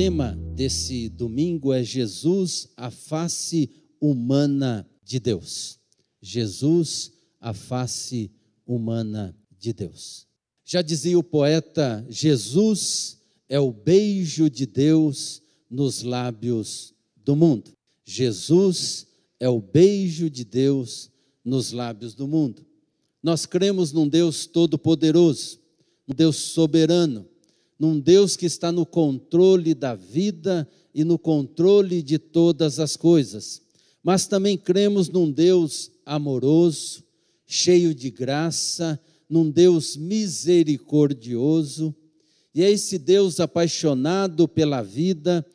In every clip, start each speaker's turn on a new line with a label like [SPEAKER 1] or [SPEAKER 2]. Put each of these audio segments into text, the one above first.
[SPEAKER 1] tema desse domingo é Jesus, a face humana de Deus. Jesus, a face humana de Deus. Já dizia o poeta: Jesus é o beijo de Deus nos lábios do mundo. Jesus é o beijo de Deus nos lábios do mundo. Nós cremos num Deus todo-poderoso, um Deus soberano, num Deus que está no controle da vida e no controle de todas as coisas. Mas também cremos num Deus amoroso, cheio de graça, num Deus misericordioso. E é esse Deus apaixonado pela vida,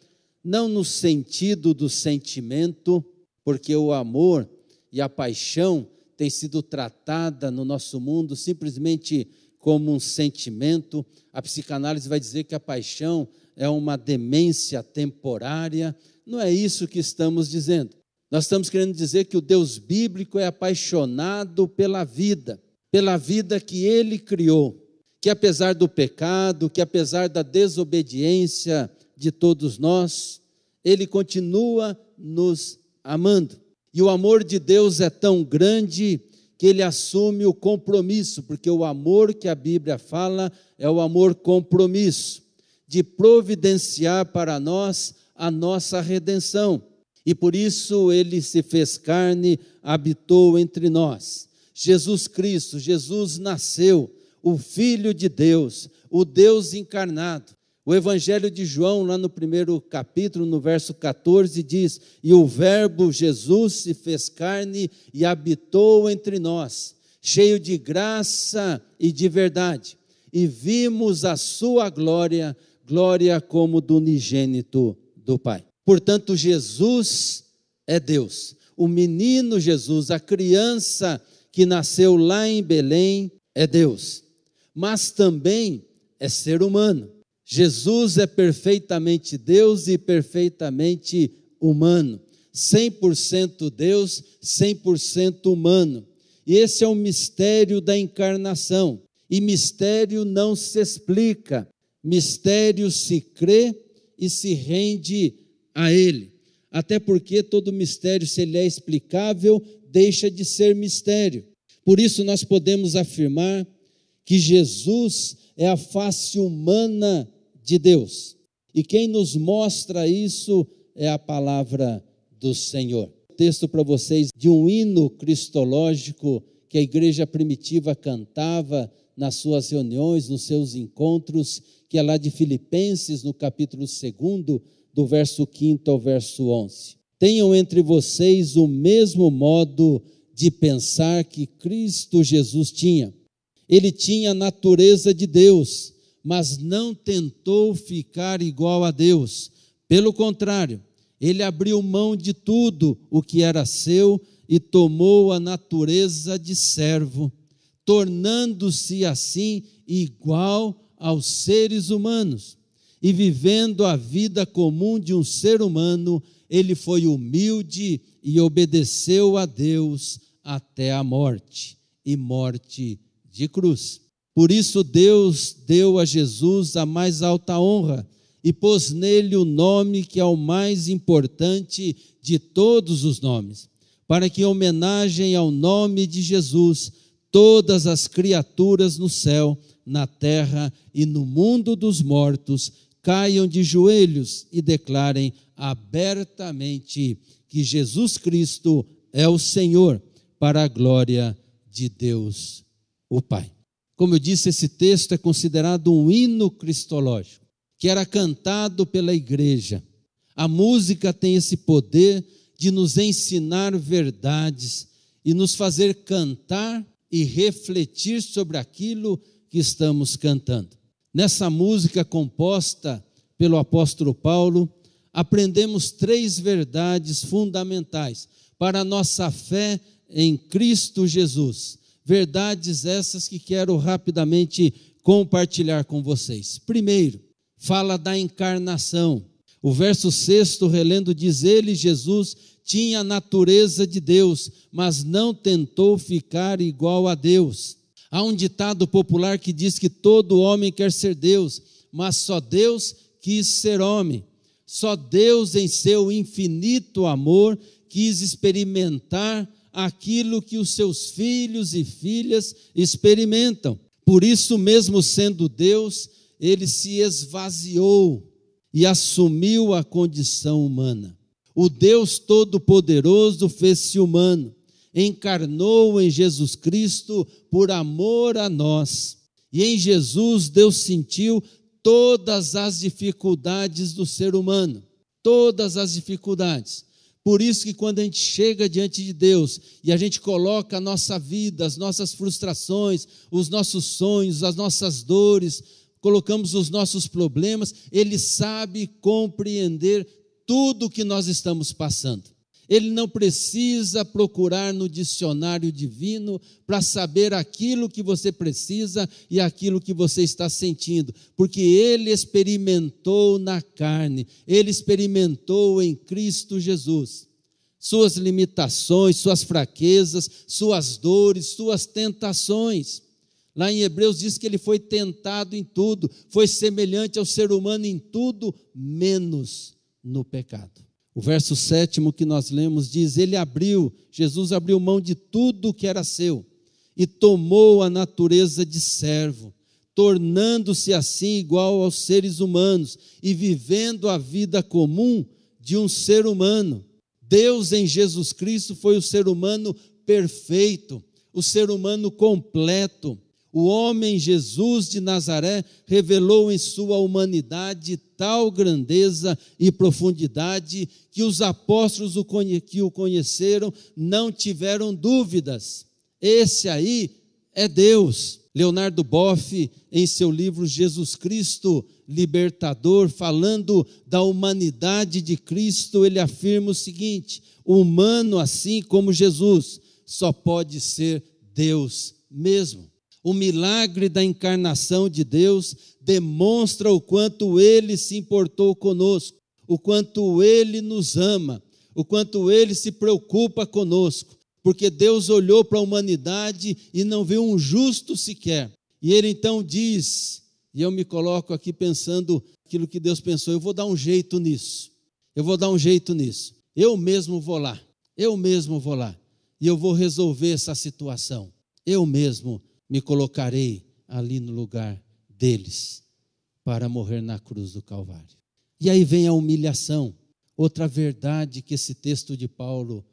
[SPEAKER 1] não no sentido do sentimento, porque o amor e a paixão têm sido tratada no nosso mundo simplesmente como um sentimento. A psicanálise vai dizer que a paixão é uma demência temporária. Não é isso que estamos dizendo. Nós estamos querendo dizer que o Deus bíblico é apaixonado pela vida, pela vida que ele criou, que apesar do pecado, que apesar da desobediência de todos nós, ele continua nos amando. E o amor de Deus é tão grande que ele assume o compromisso, porque o amor que a Bíblia fala é o amor compromisso, de providenciar para nós a nossa redenção. E por isso ele se fez carne, habitou entre nós. Jesus Cristo, Jesus nasceu, o Filho de Deus, o Deus encarnado. O Evangelho de João, lá no primeiro capítulo, no verso 14, diz: E o Verbo Jesus se fez carne e habitou entre nós, cheio de graça e de verdade, e vimos a sua glória, glória como do unigênito do Pai. Portanto, Jesus é Deus. O menino Jesus, a criança que nasceu lá em Belém, é Deus, mas também é ser humano. Jesus é perfeitamente Deus e perfeitamente humano. 100% Deus, 100% humano. E esse é o mistério da encarnação. E mistério não se explica, mistério se crê e se rende a ele. Até porque todo mistério, se ele é explicável, deixa de ser mistério. Por isso nós podemos afirmar que Jesus é a face humana de Deus. E quem nos mostra isso é a palavra do Senhor. Texto para vocês de um hino cristológico que a igreja primitiva cantava nas suas reuniões, nos seus encontros, que é lá de Filipenses, no capítulo 2, do verso 5 ao verso 11. Tenham entre vocês o mesmo modo de pensar que Cristo Jesus tinha. Ele tinha a natureza de Deus mas não tentou ficar igual a Deus. Pelo contrário, ele abriu mão de tudo o que era seu e tomou a natureza de servo, tornando-se assim igual aos seres humanos. E vivendo a vida comum de um ser humano, ele foi humilde e obedeceu a Deus até a morte e morte de cruz. Por isso Deus deu a Jesus a mais alta honra e pôs nele o nome que é o mais importante de todos os nomes, para que em homenagem ao nome de Jesus todas as criaturas no céu, na terra e no mundo dos mortos caiam de joelhos e declarem abertamente que Jesus Cristo é o Senhor, para a glória de Deus, o Pai. Como eu disse, esse texto é considerado um hino cristológico, que era cantado pela igreja. A música tem esse poder de nos ensinar verdades e nos fazer cantar e refletir sobre aquilo que estamos cantando. Nessa música composta pelo apóstolo Paulo, aprendemos três verdades fundamentais para a nossa fé em Cristo Jesus verdades essas que quero rapidamente compartilhar com vocês. Primeiro, fala da encarnação. O verso sexto, relendo, diz: Ele, Jesus, tinha a natureza de Deus, mas não tentou ficar igual a Deus. Há um ditado popular que diz que todo homem quer ser Deus, mas só Deus quis ser homem. Só Deus, em seu infinito amor, quis experimentar aquilo que os seus filhos e filhas experimentam. Por isso, mesmo sendo Deus, ele se esvaziou e assumiu a condição humana. O Deus Todo-Poderoso fez-se humano, encarnou em Jesus Cristo por amor a nós. E em Jesus Deus sentiu todas as dificuldades do ser humano, todas as dificuldades. Por isso que quando a gente chega diante de Deus e a gente coloca a nossa vida, as nossas frustrações, os nossos sonhos, as nossas dores, colocamos os nossos problemas, Ele sabe compreender tudo o que nós estamos passando. Ele não precisa procurar no dicionário divino para saber aquilo que você precisa e aquilo que você está sentindo, porque ele experimentou na carne, ele experimentou em Cristo Jesus. Suas limitações, suas fraquezas, suas dores, suas tentações. Lá em Hebreus diz que ele foi tentado em tudo, foi semelhante ao ser humano em tudo, menos no pecado. O verso sétimo que nós lemos diz: Ele abriu, Jesus abriu mão de tudo que era seu e tomou a natureza de servo, tornando-se assim igual aos seres humanos e vivendo a vida comum de um ser humano. Deus em Jesus Cristo foi o ser humano perfeito, o ser humano completo. O homem Jesus de Nazaré revelou em sua humanidade tal grandeza e profundidade que os apóstolos que o conheceram não tiveram dúvidas. Esse aí é Deus. Leonardo Boff, em seu livro Jesus Cristo Libertador, falando da humanidade de Cristo, ele afirma o seguinte: humano assim como Jesus só pode ser Deus mesmo. O milagre da encarnação de Deus demonstra o quanto ele se importou conosco, o quanto ele nos ama, o quanto ele se preocupa conosco, porque Deus olhou para a humanidade e não viu um justo sequer. E ele então diz, e eu me coloco aqui pensando aquilo que Deus pensou, eu vou dar um jeito nisso. Eu vou dar um jeito nisso. Eu mesmo vou lá. Eu mesmo vou lá. E eu vou resolver essa situação. Eu mesmo me colocarei ali no lugar deles para morrer na cruz do Calvário. E aí vem a humilhação, outra verdade que esse texto de Paulo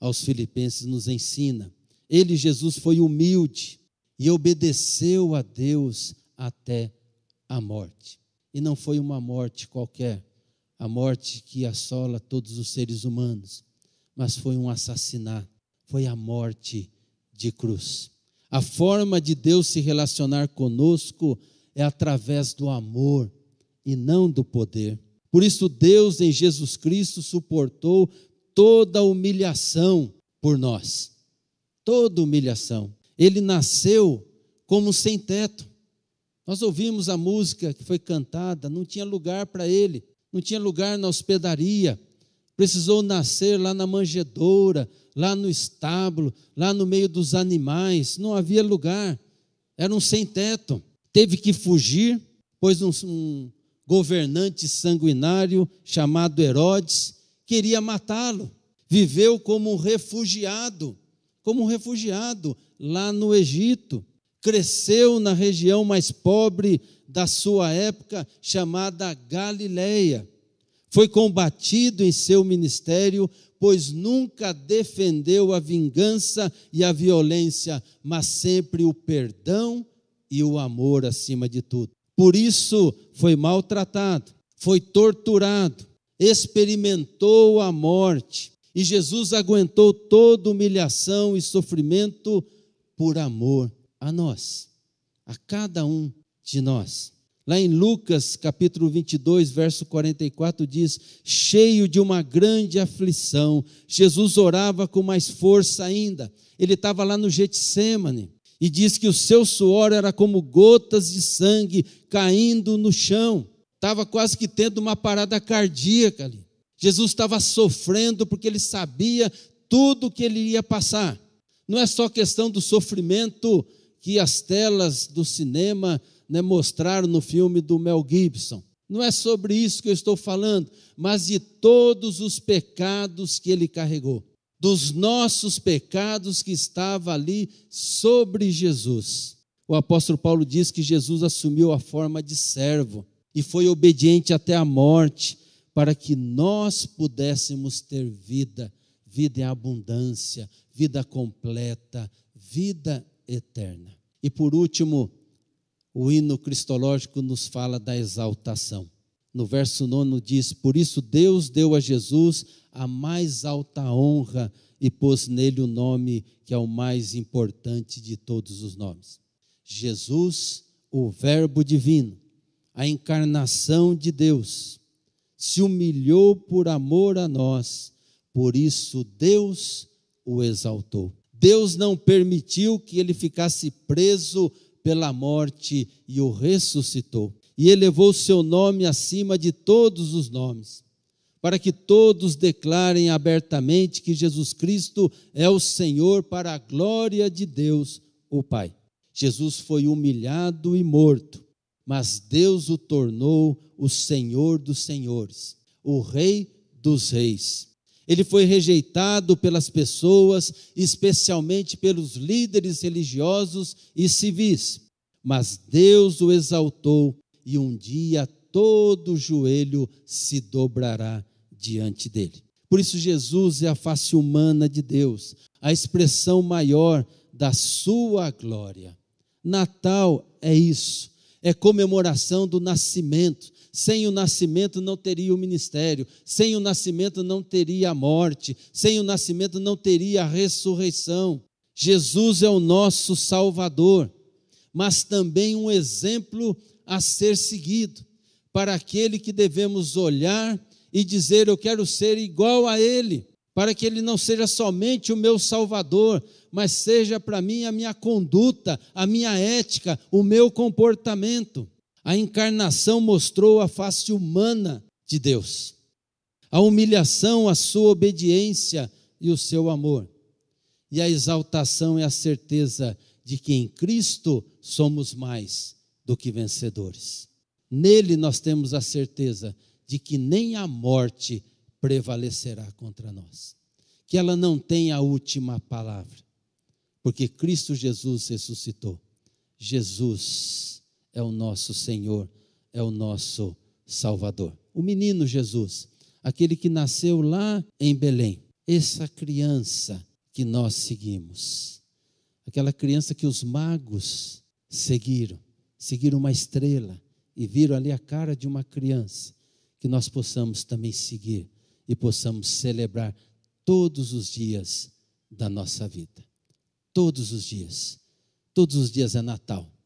[SPEAKER 1] aos Filipenses nos ensina. Ele, Jesus, foi humilde e obedeceu a Deus até a morte. E não foi uma morte qualquer, a morte que assola todos os seres humanos, mas foi um assassinato, foi a morte de cruz. A forma de Deus se relacionar conosco é através do amor e não do poder. Por isso, Deus em Jesus Cristo suportou toda humilhação por nós. Toda humilhação. Ele nasceu como sem teto. Nós ouvimos a música que foi cantada, não tinha lugar para ele, não tinha lugar na hospedaria, precisou nascer lá na manjedoura, lá no estábulo, lá no meio dos animais, não havia lugar, era um sem-teto. Teve que fugir, pois um, um governante sanguinário chamado Herodes queria matá-lo. Viveu como um refugiado, como um refugiado lá no Egito. Cresceu na região mais pobre da sua época, chamada Galileia foi combatido em seu ministério, pois nunca defendeu a vingança e a violência, mas sempre o perdão e o amor acima de tudo. Por isso foi maltratado, foi torturado, experimentou a morte, e Jesus aguentou toda humilhação e sofrimento por amor a nós, a cada um de nós. Lá em Lucas capítulo 22, verso 44 diz: cheio de uma grande aflição, Jesus orava com mais força ainda. Ele estava lá no Getsemane e diz que o seu suor era como gotas de sangue caindo no chão. Estava quase que tendo uma parada cardíaca ali. Jesus estava sofrendo porque ele sabia tudo que ele ia passar. Não é só questão do sofrimento que as telas do cinema né, mostraram no filme do Mel Gibson. Não é sobre isso que eu estou falando, mas de todos os pecados que ele carregou, dos nossos pecados que estava ali sobre Jesus. O apóstolo Paulo diz que Jesus assumiu a forma de servo e foi obediente até a morte, para que nós pudéssemos ter vida, vida em abundância, vida completa, vida eterna. E por último, o hino cristológico nos fala da exaltação. No verso 9 diz: Por isso Deus deu a Jesus a mais alta honra e pôs nele o nome que é o mais importante de todos os nomes. Jesus, o Verbo divino, a encarnação de Deus, se humilhou por amor a nós, por isso Deus o exaltou. Deus não permitiu que ele ficasse preso pela morte e o ressuscitou. E elevou seu nome acima de todos os nomes, para que todos declarem abertamente que Jesus Cristo é o Senhor para a glória de Deus, o Pai. Jesus foi humilhado e morto, mas Deus o tornou o Senhor dos senhores, o Rei dos reis. Ele foi rejeitado pelas pessoas, especialmente pelos líderes religiosos e civis. Mas Deus o exaltou e um dia todo joelho se dobrará diante dele. Por isso, Jesus é a face humana de Deus, a expressão maior da sua glória. Natal é isso, é comemoração do nascimento, sem o nascimento não teria o ministério, sem o nascimento não teria a morte, sem o nascimento não teria a ressurreição. Jesus é o nosso Salvador, mas também um exemplo a ser seguido para aquele que devemos olhar e dizer: Eu quero ser igual a Ele, para que Ele não seja somente o meu Salvador, mas seja para mim a minha conduta, a minha ética, o meu comportamento. A encarnação mostrou a face humana de Deus, a humilhação, a sua obediência e o seu amor. E a exaltação é a certeza de que em Cristo somos mais do que vencedores. Nele nós temos a certeza de que nem a morte prevalecerá contra nós, que ela não tem a última palavra, porque Cristo Jesus ressuscitou. Jesus é o nosso Senhor, é o nosso Salvador. O menino Jesus, aquele que nasceu lá em Belém, essa criança que nós seguimos, aquela criança que os magos seguiram, seguiram uma estrela e viram ali a cara de uma criança, que nós possamos também seguir e possamos celebrar todos os dias da nossa vida. Todos os dias. Todos os dias é Natal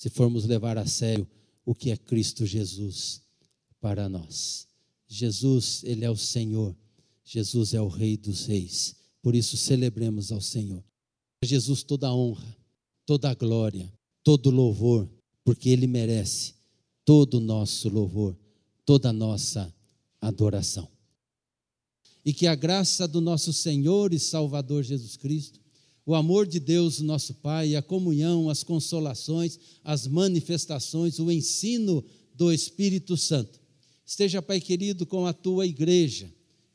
[SPEAKER 1] se formos levar a sério o que é Cristo Jesus para nós. Jesus, Ele é o Senhor, Jesus é o Rei dos Reis, por isso celebremos ao Senhor. A Jesus toda a honra, toda a glória, todo o louvor, porque Ele merece todo o nosso louvor, toda a nossa adoração. E que a graça do nosso Senhor e Salvador Jesus Cristo, o amor de Deus, nosso Pai, a comunhão, as consolações, as manifestações, o ensino do Espírito Santo. Esteja, Pai querido, com a tua igreja,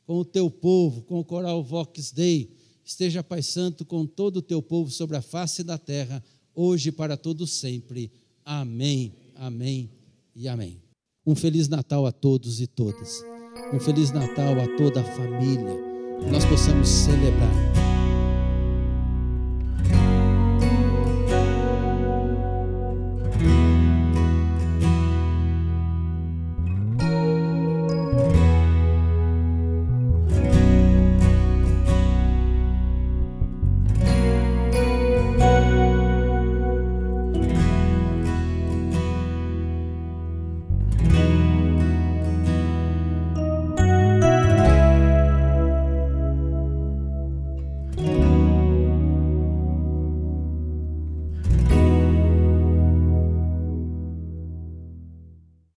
[SPEAKER 1] com o teu povo, com o coral Vox Dei. Esteja, Pai Santo, com todo o teu povo sobre a face da terra, hoje e para todos sempre. Amém, amém e amém. Um feliz Natal a todos e todas. Um feliz Natal a toda a família. Que nós possamos celebrar